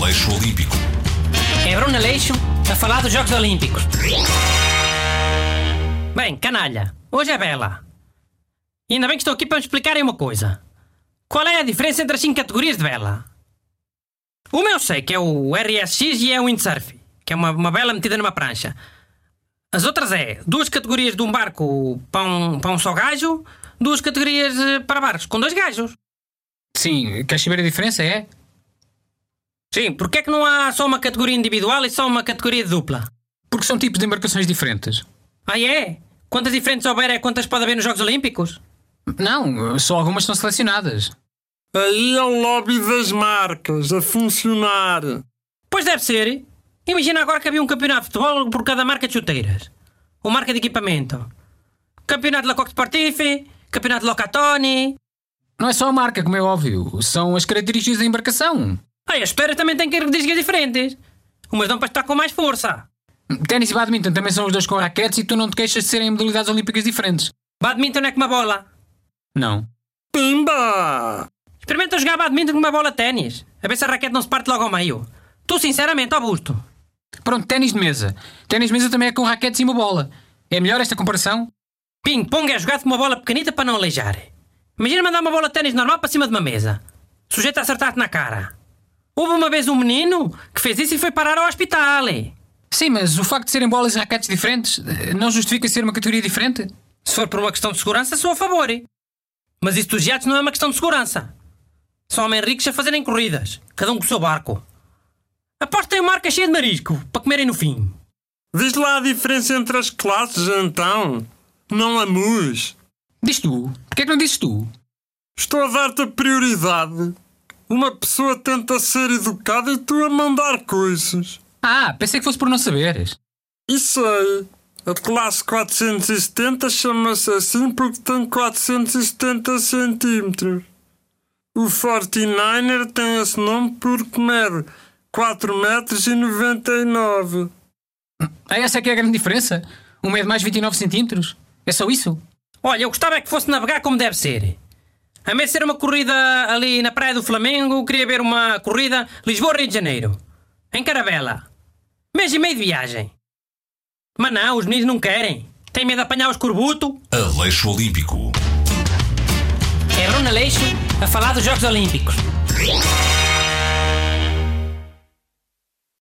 Aleixo Olímpico. É Bruno Aleixo a falar dos Jogos Olímpicos. Bem, canalha, hoje é bela. E ainda bem que estou aqui para me explicarem uma coisa. Qual é a diferença entre as 5 categorias de vela? Uma eu sei que é o RSX e é o windsurf, que é uma, uma vela metida numa prancha. As outras é duas categorias de um barco para um, para um só gajo, duas categorias eh, para barcos com dois gajos. Sim, queres saber a diferença? É? Sim, porque é que não há só uma categoria individual e só uma categoria dupla? Porque são tipos de embarcações diferentes. Ah, é? Quantas diferentes houver é quantas pode haver nos Jogos Olímpicos? Não, só algumas são selecionadas. Aí é o lobby das marcas a funcionar. Pois deve ser. Imagina agora que havia um campeonato de futebol por cada marca de chuteiras. Ou marca de equipamento. Campeonato de Lacoste Sportif, campeonato de Locatoni. Não é só a marca, como é óbvio. São as características da embarcação. E as chuteiras também têm características diferentes. Umas dão para estar com mais força. Ténis e badminton também são os dois com raquetes e tu não te queixas de serem modalidades olímpicas diferentes. Badminton é como uma bola. Não. Pimba! Experimenta jogar badminton com uma bola de ténis. A ver se a raquete não se parte logo ao meio. Tu, sinceramente, Augusto. Pronto, ténis de mesa. Ténis de mesa também é com raquetes e uma bola. É melhor esta comparação? Ping-pong é jogado com uma bola pequenita para não aleijar. Imagina mandar uma bola de ténis normal para cima de uma mesa. Sujeito a acertar-te na cara. Houve uma vez um menino que fez isso e foi parar ao hospital. Sim, mas o facto de serem bolas e raquetes diferentes eh, não justifica ser uma categoria diferente? Se for por uma questão de segurança, sou a favor. Mas isso dos jatos não é uma questão de segurança. São homens ricos a fazerem corridas, cada um com o seu barco. Aposto que tem uma marca cheia de marisco para comerem no fim. Diz lá a diferença entre as classes, então. Não a mus. Diz tu. Porquê é que não dizes tu? Estou a dar-te a prioridade. Uma pessoa tenta ser educada e tu a mandar coisas. Ah, pensei que fosse por não saberes. E sei. A classe 470 chama-se assim porque tem 470 centímetros. O 49er tem esse nome porque mede 4 metros e 99. Ah, essa é que é a grande diferença? Um mede mais 29 centímetros? É só isso? Olha, eu gostava é que fosse navegar como deve ser. A vez de ser uma corrida ali na Praia do Flamengo, queria ver uma corrida Lisboa-Rio de Janeiro. Em Caravela. Mês e meio de viagem. Mas não, os meninos não querem. Têm medo de apanhar o escorbuto. Aleixo Olímpico. É Bruno Aleixo a falar dos Jogos Olímpicos.